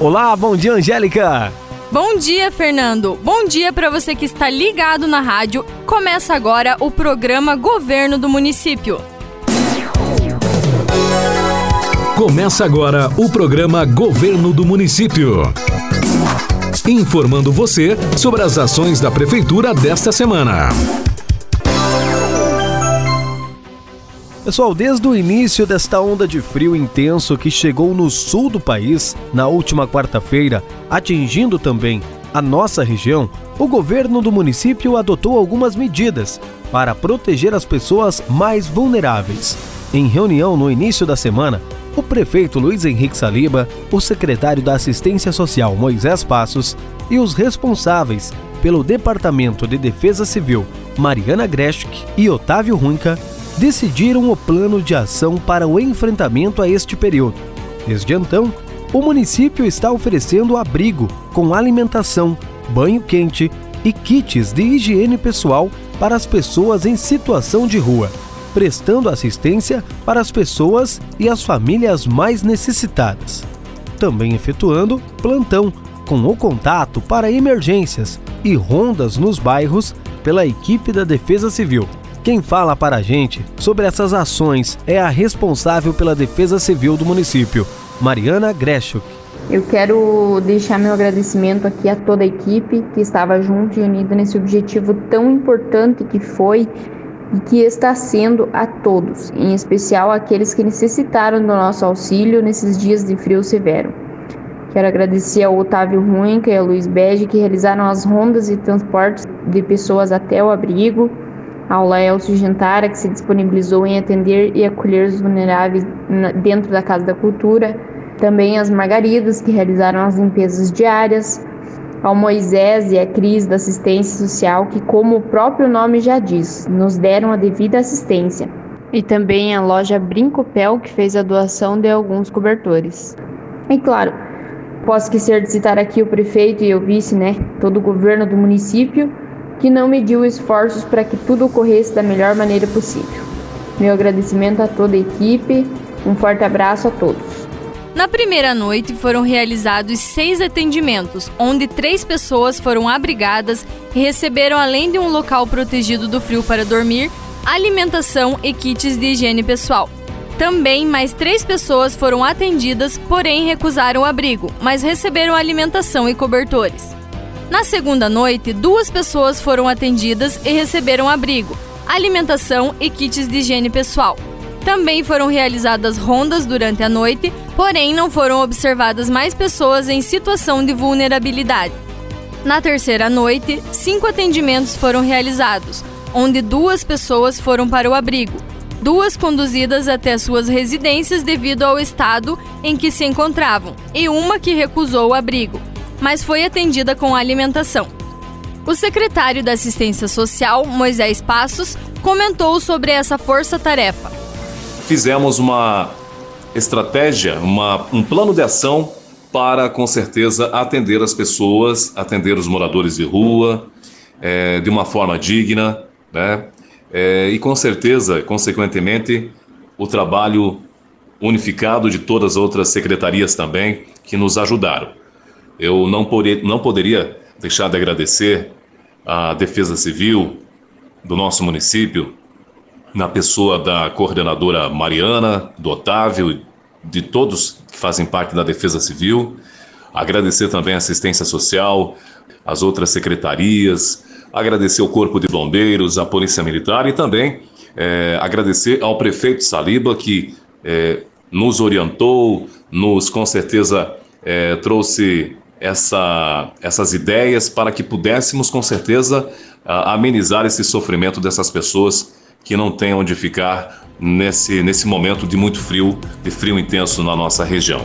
Olá, bom dia, Angélica. Bom dia, Fernando. Bom dia para você que está ligado na rádio. Começa agora o programa Governo do Município. Começa agora o programa Governo do Município. Informando você sobre as ações da Prefeitura desta semana. Pessoal, desde o início desta onda de frio intenso que chegou no sul do país na última quarta-feira, atingindo também a nossa região, o governo do município adotou algumas medidas para proteger as pessoas mais vulneráveis. Em reunião no início da semana, o prefeito Luiz Henrique Saliba, o secretário da Assistência Social Moisés Passos e os responsáveis pelo Departamento de Defesa Civil Mariana Greschk e Otávio Runca decidiram o plano de ação para o enfrentamento a este período. Desde então, o município está oferecendo abrigo com alimentação, banho quente e kits de higiene pessoal para as pessoas em situação de rua, prestando assistência para as pessoas e as famílias mais necessitadas. Também efetuando plantão com o contato para emergências e rondas nos bairros pela equipe da Defesa Civil. Quem fala para a gente sobre essas ações é a responsável pela Defesa Civil do município, Mariana Greshuk. Eu quero deixar meu agradecimento aqui a toda a equipe que estava junto e unida nesse objetivo tão importante que foi e que está sendo a todos, em especial aqueles que necessitaram do nosso auxílio nesses dias de frio severo. Quero agradecer ao Otávio Ruinca e ao Luiz Bege que realizaram as rondas e transportes de pessoas até o abrigo, ao Laelcio Gentara, que se disponibilizou em atender e acolher os vulneráveis dentro da Casa da Cultura, também as Margaridas, que realizaram as limpezas diárias, ao Moisés e a Cris da Assistência Social, que, como o próprio nome já diz, nos deram a devida assistência, e também a loja Brincopel, que fez a doação de alguns cobertores. E claro, posso esquecer de citar aqui o prefeito e o vice, né, todo o governo do município, que não mediu esforços para que tudo ocorresse da melhor maneira possível. Meu agradecimento a toda a equipe, um forte abraço a todos. Na primeira noite foram realizados seis atendimentos, onde três pessoas foram abrigadas e receberam, além de um local protegido do frio para dormir, alimentação e kits de higiene pessoal. Também mais três pessoas foram atendidas, porém recusaram abrigo, mas receberam alimentação e cobertores. Na segunda noite, duas pessoas foram atendidas e receberam abrigo, alimentação e kits de higiene pessoal. Também foram realizadas rondas durante a noite, porém não foram observadas mais pessoas em situação de vulnerabilidade. Na terceira noite, cinco atendimentos foram realizados, onde duas pessoas foram para o abrigo, duas conduzidas até suas residências devido ao estado em que se encontravam, e uma que recusou o abrigo mas foi atendida com alimentação. O secretário da Assistência Social, Moisés Passos, comentou sobre essa força-tarefa. Fizemos uma estratégia, uma, um plano de ação para, com certeza, atender as pessoas, atender os moradores de rua, é, de uma forma digna, né? É, e com certeza, consequentemente, o trabalho unificado de todas as outras secretarias também que nos ajudaram. Eu não, não poderia deixar de agradecer à Defesa Civil do nosso município, na pessoa da coordenadora Mariana, do Otávio, de todos que fazem parte da Defesa Civil. Agradecer também a assistência social, as outras secretarias, agradecer o Corpo de Bombeiros, a Polícia Militar e também é, agradecer ao prefeito Saliba que é, nos orientou, nos com certeza é, trouxe essa, essas ideias para que pudéssemos, com certeza, amenizar esse sofrimento dessas pessoas que não têm onde ficar nesse, nesse momento de muito frio, de frio intenso na nossa região.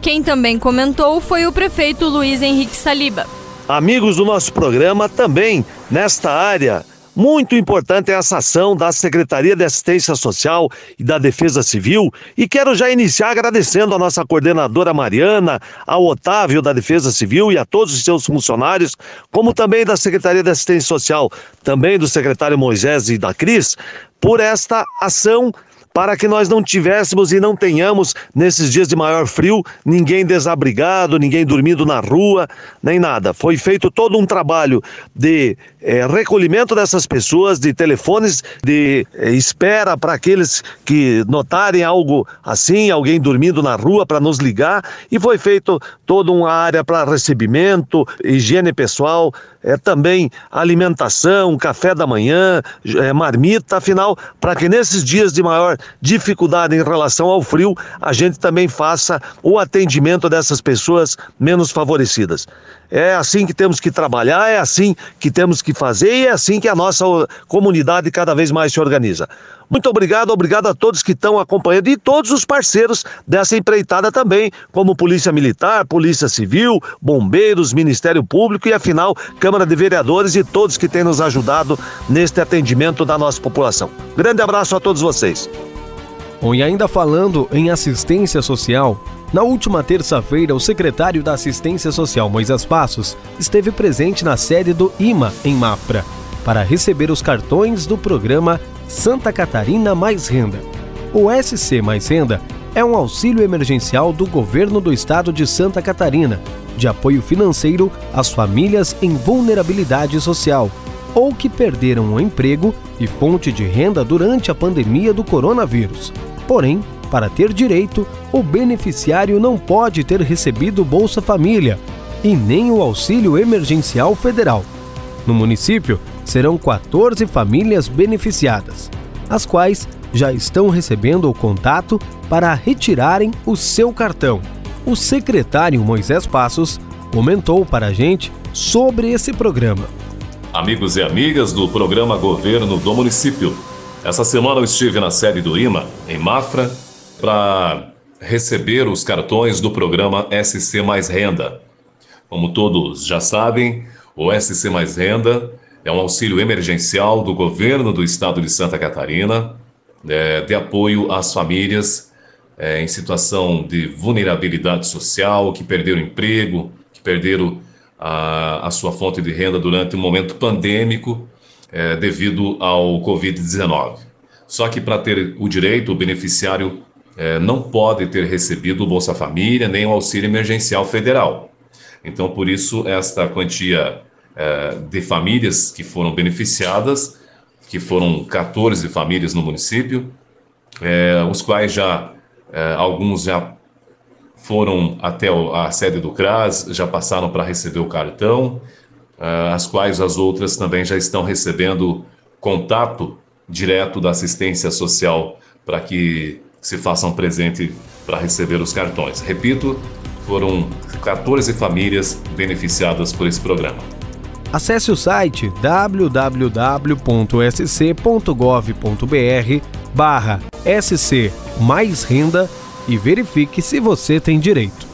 Quem também comentou foi o prefeito Luiz Henrique Saliba. Amigos do nosso programa, também nesta área muito importante essa ação da Secretaria de Assistência Social e da Defesa Civil. E quero já iniciar agradecendo a nossa coordenadora Mariana, ao Otávio da Defesa Civil e a todos os seus funcionários, como também da Secretaria de Assistência Social, também do secretário Moisés e da Cris, por esta ação para que nós não tivéssemos e não tenhamos, nesses dias de maior frio, ninguém desabrigado, ninguém dormindo na rua, nem nada. Foi feito todo um trabalho de é, recolhimento dessas pessoas, de telefones de é, espera para aqueles que notarem algo assim, alguém dormindo na rua para nos ligar, e foi feito toda uma área para recebimento, higiene pessoal, é, também alimentação, café da manhã, é, marmita, afinal, para que nesses dias de maior dificuldade em relação ao frio, a gente também faça o atendimento dessas pessoas menos favorecidas. É assim que temos que trabalhar, é assim que temos que fazer e é assim que a nossa comunidade cada vez mais se organiza. Muito obrigado, obrigado a todos que estão acompanhando e todos os parceiros dessa empreitada também, como Polícia Militar, Polícia Civil, Bombeiros, Ministério Público e, afinal, Câmara de Vereadores e todos que têm nos ajudado neste atendimento da nossa população. Grande abraço a todos vocês. Bom, e ainda falando em assistência social, na última terça-feira, o secretário da Assistência Social, Moisés Passos, esteve presente na sede do IMA, em Mafra, para receber os cartões do programa Santa Catarina Mais Renda. O SC Mais Renda é um auxílio emergencial do governo do estado de Santa Catarina, de apoio financeiro às famílias em vulnerabilidade social ou que perderam o emprego e fonte de renda durante a pandemia do coronavírus. Porém, para ter direito, o beneficiário não pode ter recebido Bolsa Família e nem o Auxílio Emergencial Federal. No município, serão 14 famílias beneficiadas, as quais já estão recebendo o contato para retirarem o seu cartão. O secretário Moisés Passos comentou para a gente sobre esse programa. Amigos e amigas do programa Governo do Município, essa semana eu estive na sede do IMA, em Mafra, para receber os cartões do programa SC Mais Renda. Como todos já sabem, o SC Mais Renda é um auxílio emergencial do governo do estado de Santa Catarina, é, de apoio às famílias é, em situação de vulnerabilidade social, que perderam emprego, que perderam a, a sua fonte de renda durante um momento pandêmico é, devido ao Covid-19. Só que para ter o direito, o beneficiário é, não pode ter recebido o Bolsa Família nem o auxílio emergencial federal. Então, por isso, esta quantia é, de famílias que foram beneficiadas, que foram 14 famílias no município, é, os quais já, é, alguns já foram até a sede do CRAS, já passaram para receber o cartão, as quais as outras também já estão recebendo contato direto da assistência social para que se façam presente para receber os cartões. Repito, foram 14 famílias beneficiadas por esse programa. Acesse o site www.sc.gov.br barra SC mais renda e verifique se você tem direito.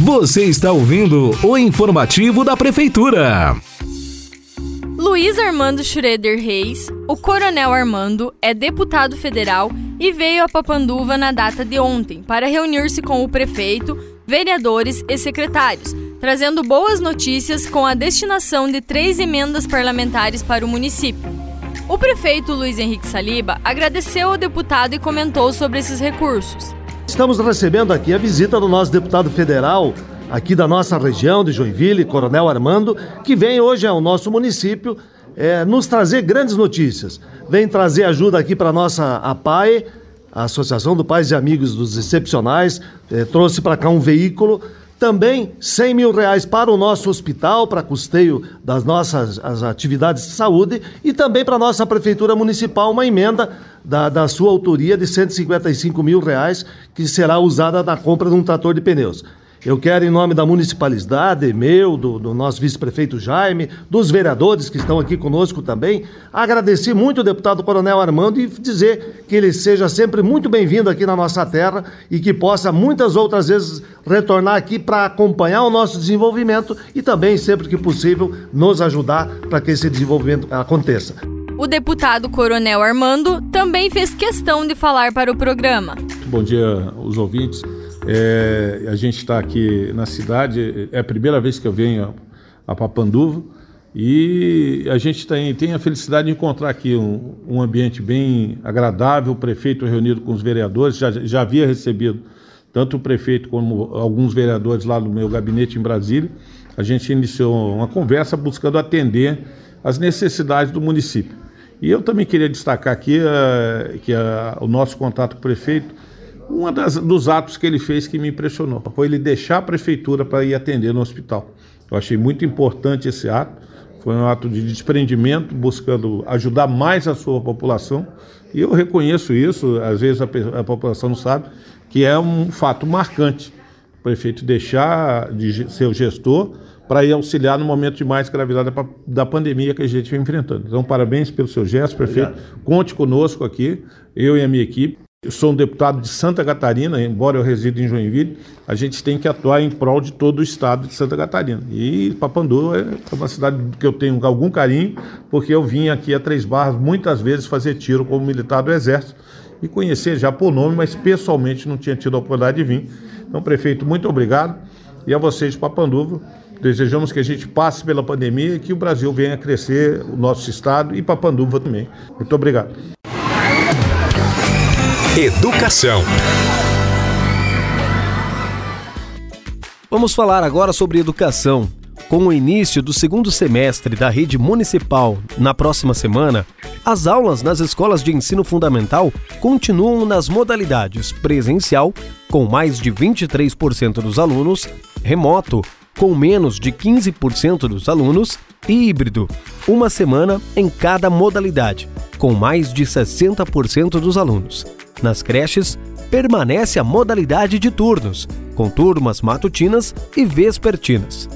Você está ouvindo o informativo da Prefeitura. Luiz Armando Schroeder Reis, o Coronel Armando, é deputado federal e veio a Papanduva na data de ontem para reunir-se com o prefeito, vereadores e secretários trazendo boas notícias com a destinação de três emendas parlamentares para o município. O prefeito Luiz Henrique Saliba agradeceu ao deputado e comentou sobre esses recursos. Estamos recebendo aqui a visita do nosso deputado federal, aqui da nossa região de Joinville, Coronel Armando, que vem hoje ao nosso município é, nos trazer grandes notícias. Vem trazer ajuda aqui para a nossa APAE, a Associação do Pais e Amigos dos Excepcionais, é, trouxe para cá um veículo também 100 mil reais para o nosso hospital, para custeio das nossas as atividades de saúde e também para a nossa Prefeitura Municipal uma emenda da, da sua autoria de 155 mil reais que será usada na compra de um trator de pneus. Eu quero, em nome da municipalidade, meu, do, do nosso vice-prefeito Jaime, dos vereadores que estão aqui conosco também, agradecer muito o deputado Coronel Armando e dizer que ele seja sempre muito bem-vindo aqui na nossa terra e que possa muitas outras vezes retornar aqui para acompanhar o nosso desenvolvimento e também, sempre que possível, nos ajudar para que esse desenvolvimento aconteça. O deputado Coronel Armando também fez questão de falar para o programa. Bom dia, os ouvintes. É, a gente está aqui na cidade, é a primeira vez que eu venho a Papanduva E a gente tem, tem a felicidade de encontrar aqui um, um ambiente bem agradável, o prefeito reunido com os vereadores, já, já havia recebido tanto o prefeito como alguns vereadores lá no meu gabinete em Brasília. A gente iniciou uma conversa buscando atender as necessidades do município. E eu também queria destacar aqui uh, que uh, o nosso contato com o prefeito, um dos atos que ele fez que me impressionou foi ele deixar a prefeitura para ir atender no hospital. Eu achei muito importante esse ato. Foi um ato de desprendimento, buscando ajudar mais a sua população. E eu reconheço isso, às vezes a, a população não sabe, que é um fato marcante. O prefeito deixar de ser o gestor para ir auxiliar no momento de mais gravidade da, da pandemia que a gente vem enfrentando. Então, parabéns pelo seu gesto, prefeito. Obrigado. Conte conosco aqui, eu e a minha equipe. Eu sou um deputado de Santa Catarina, embora eu resida em Joinville, a gente tem que atuar em prol de todo o estado de Santa Catarina. E Papandu é uma cidade que eu tenho algum carinho, porque eu vim aqui a Três Barras muitas vezes fazer tiro como militar do Exército e conhecer já por nome, mas pessoalmente não tinha tido a oportunidade de vir. Então, prefeito, muito obrigado. E a vocês Papanduva, desejamos que a gente passe pela pandemia e que o Brasil venha a crescer, o nosso estado e Papanduva também. Muito obrigado. Educação. Vamos falar agora sobre educação. Com o início do segundo semestre da rede municipal na próxima semana, as aulas nas escolas de ensino fundamental continuam nas modalidades presencial, com mais de 23% dos alunos, remoto, com menos de 15% dos alunos, e híbrido, uma semana em cada modalidade, com mais de 60% dos alunos. Nas creches, permanece a modalidade de turnos, com turmas matutinas e vespertinas.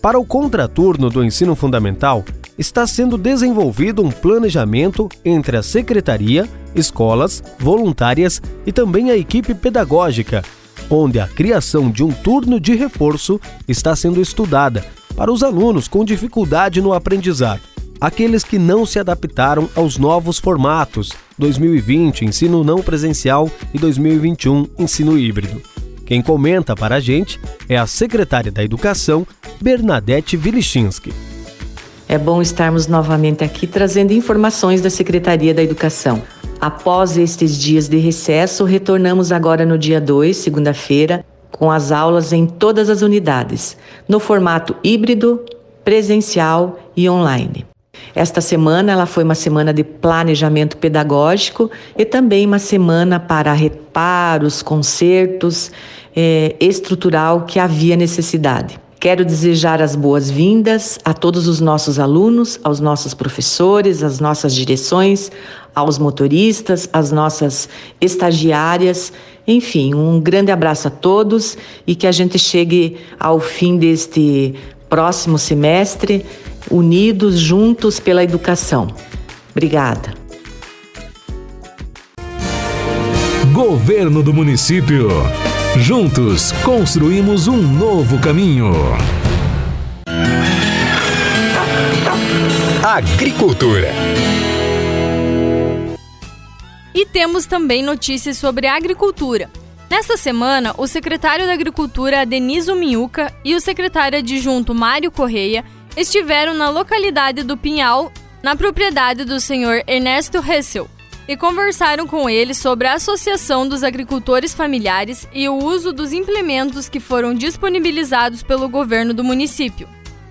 Para o contraturno do ensino fundamental, está sendo desenvolvido um planejamento entre a secretaria, escolas, voluntárias e também a equipe pedagógica, onde a criação de um turno de reforço está sendo estudada para os alunos com dificuldade no aprendizado aqueles que não se adaptaram aos novos formatos 2020 ensino não presencial e 2021 ensino híbrido. Quem comenta para a gente é a secretária da Educação, Bernadette Vilichinski. É bom estarmos novamente aqui trazendo informações da Secretaria da Educação. Após estes dias de recesso, retornamos agora no dia 2, segunda-feira, com as aulas em todas as unidades, no formato híbrido, presencial e online. Esta semana ela foi uma semana de planejamento pedagógico e também uma semana para reparos, consertos, é, estrutural que havia necessidade. Quero desejar as boas-vindas a todos os nossos alunos, aos nossos professores, às nossas direções, aos motoristas, às nossas estagiárias. Enfim, um grande abraço a todos e que a gente chegue ao fim deste próximo semestre unidos juntos pela educação. Obrigada. Governo do Município. Juntos construímos um novo caminho. Agricultura. E temos também notícias sobre agricultura. Nesta semana, o secretário da Agricultura, Deniso Minhuca, e o secretário adjunto Mário Correia estiveram na localidade do Pinhal, na propriedade do senhor Ernesto Hessel, e conversaram com ele sobre a Associação dos Agricultores Familiares e o uso dos implementos que foram disponibilizados pelo governo do município.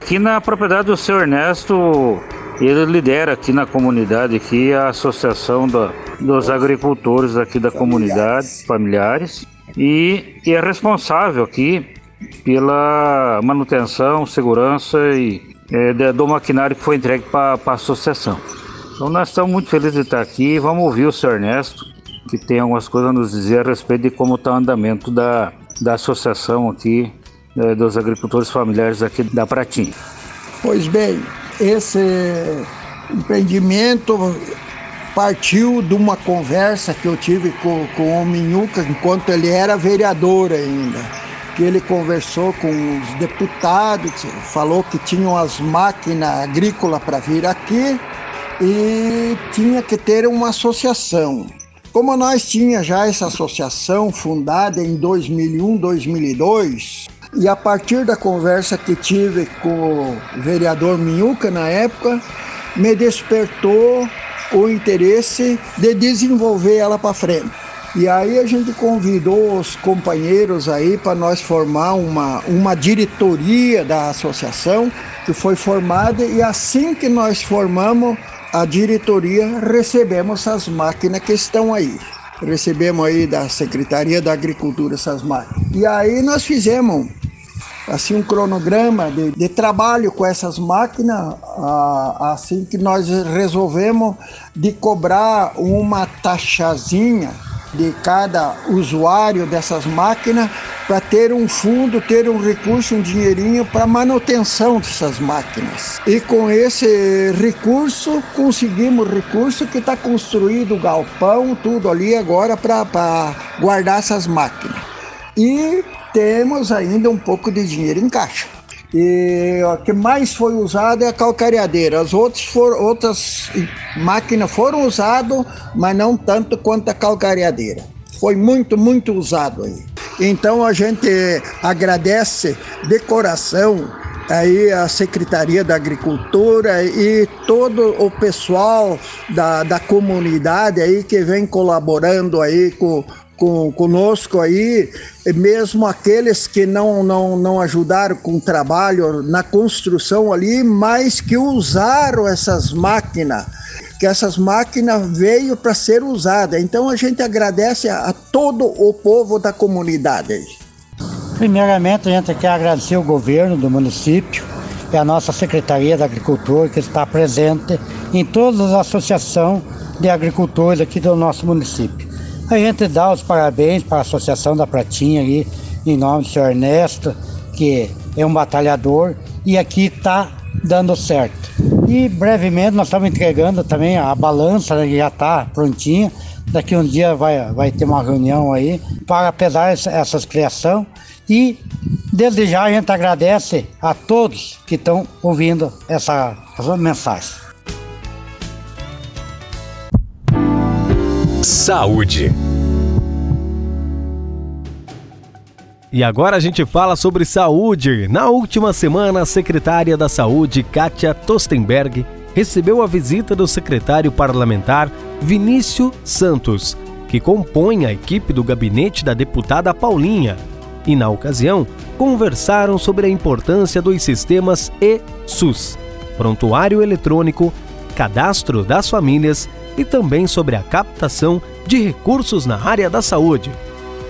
Aqui na propriedade do senhor Ernesto, ele lidera aqui na comunidade aqui a Associação da, dos Agricultores aqui da comunidade, familiares, e, e é responsável aqui pela manutenção, segurança e é, do maquinário que foi entregue para a associação. Então nós estamos muito felizes de estar aqui. Vamos ouvir o senhor Ernesto, que tem algumas coisas a nos dizer a respeito de como está o andamento da, da associação aqui é, dos agricultores familiares aqui da Pratinha. Pois bem, esse empreendimento partiu de uma conversa que eu tive com, com o Minhuca enquanto ele era vereador ainda que ele conversou com os deputados, falou que tinham as máquinas agrícolas para vir aqui e tinha que ter uma associação. Como nós tinha já essa associação fundada em 2001, 2002, E a partir da conversa que tive com o vereador Minhuca na época, me despertou o interesse de desenvolver ela para frente. E aí a gente convidou os companheiros aí para nós formar uma, uma diretoria da associação que foi formada e assim que nós formamos a diretoria, recebemos as máquinas que estão aí. Recebemos aí da Secretaria da Agricultura essas máquinas. E aí nós fizemos assim um cronograma de, de trabalho com essas máquinas, assim que nós resolvemos de cobrar uma taxazinha de cada usuário dessas máquinas para ter um fundo, ter um recurso, um dinheirinho para manutenção dessas máquinas. E com esse recurso, conseguimos recurso que está construído o galpão, tudo ali agora para guardar essas máquinas. E temos ainda um pouco de dinheiro em caixa. E o que mais foi usado é a calcareadeira. As outras, for, outras máquinas foram usadas, mas não tanto quanto a calcareadeira. Foi muito, muito usado aí. Então a gente agradece de coração aí a Secretaria da Agricultura e todo o pessoal da, da comunidade aí que vem colaborando aí com com, conosco aí, mesmo aqueles que não, não, não ajudaram com o trabalho na construção ali, mas que usaram essas máquinas, que essas máquinas veio para ser usada. Então a gente agradece a, a todo o povo da comunidade. Primeiramente a gente quer agradecer o governo do município e a nossa Secretaria da Agricultura que está presente em todas as associações de agricultores aqui do nosso município. A gente dá os parabéns para a Associação da Pratinha aí, em nome do senhor Ernesto, que é um batalhador, e aqui está dando certo. E brevemente nós estamos entregando também a balança, né, que já está prontinha. Daqui um dia vai, vai ter uma reunião aí para pesar essas criações. E desde já a gente agradece a todos que estão ouvindo essa, essa mensagem. Saúde. E agora a gente fala sobre saúde. Na última semana, a secretária da Saúde, Kátia Tostenberg, recebeu a visita do secretário parlamentar Vinícius Santos, que compõe a equipe do gabinete da deputada Paulinha. E na ocasião, conversaram sobre a importância dos sistemas e-SUS, prontuário eletrônico, cadastro das famílias e também sobre a captação de recursos na área da saúde.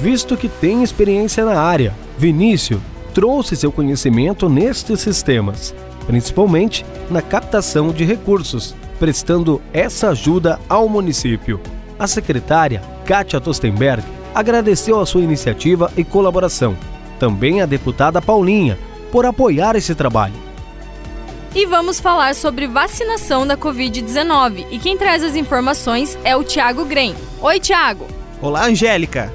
Visto que tem experiência na área, Vinícius trouxe seu conhecimento nestes sistemas, principalmente na captação de recursos, prestando essa ajuda ao município. A secretária, Kátia Tostenberg, agradeceu a sua iniciativa e colaboração. Também a deputada Paulinha, por apoiar esse trabalho e vamos falar sobre vacinação da Covid-19. E quem traz as informações é o Tiago Grem. Oi, Tiago! Olá, Angélica!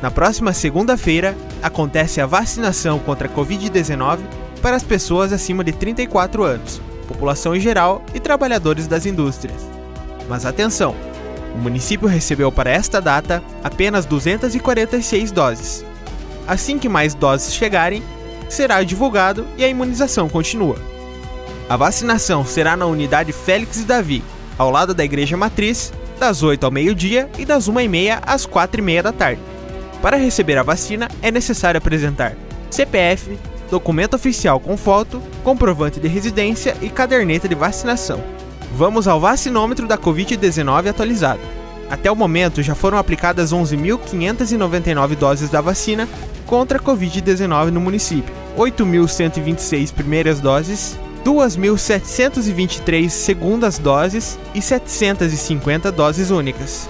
Na próxima segunda-feira acontece a vacinação contra a Covid-19 para as pessoas acima de 34 anos, população em geral e trabalhadores das indústrias. Mas atenção! O município recebeu para esta data apenas 246 doses. Assim que mais doses chegarem, será divulgado e a imunização continua. A vacinação será na unidade Félix e Davi, ao lado da Igreja Matriz, das 8 ao meio-dia e das 1h30 às 4h30 da tarde. Para receber a vacina, é necessário apresentar CPF, documento oficial com foto, comprovante de residência e caderneta de vacinação. Vamos ao vacinômetro da Covid-19 atualizado. Até o momento, já foram aplicadas 11.599 doses da vacina contra a Covid-19 no município. 8.126 primeiras doses 2.723 segundas doses e 750 doses únicas.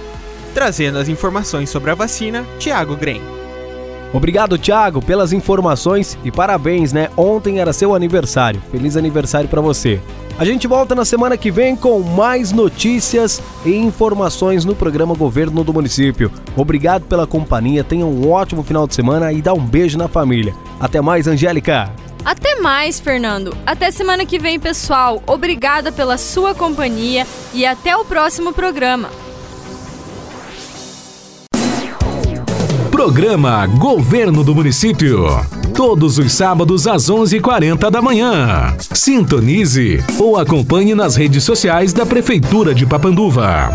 Trazendo as informações sobre a vacina, Tiago Grem. Obrigado, Tiago, pelas informações e parabéns, né? Ontem era seu aniversário. Feliz aniversário para você. A gente volta na semana que vem com mais notícias e informações no programa Governo do Município. Obrigado pela companhia, tenha um ótimo final de semana e dá um beijo na família. Até mais, Angélica! Até mais, Fernando. Até semana que vem, pessoal. Obrigada pela sua companhia e até o próximo programa. Programa Governo do Município. todos os sábados às 11h40 da manhã. Sintonize ou acompanhe nas redes sociais da Prefeitura de Papanduva.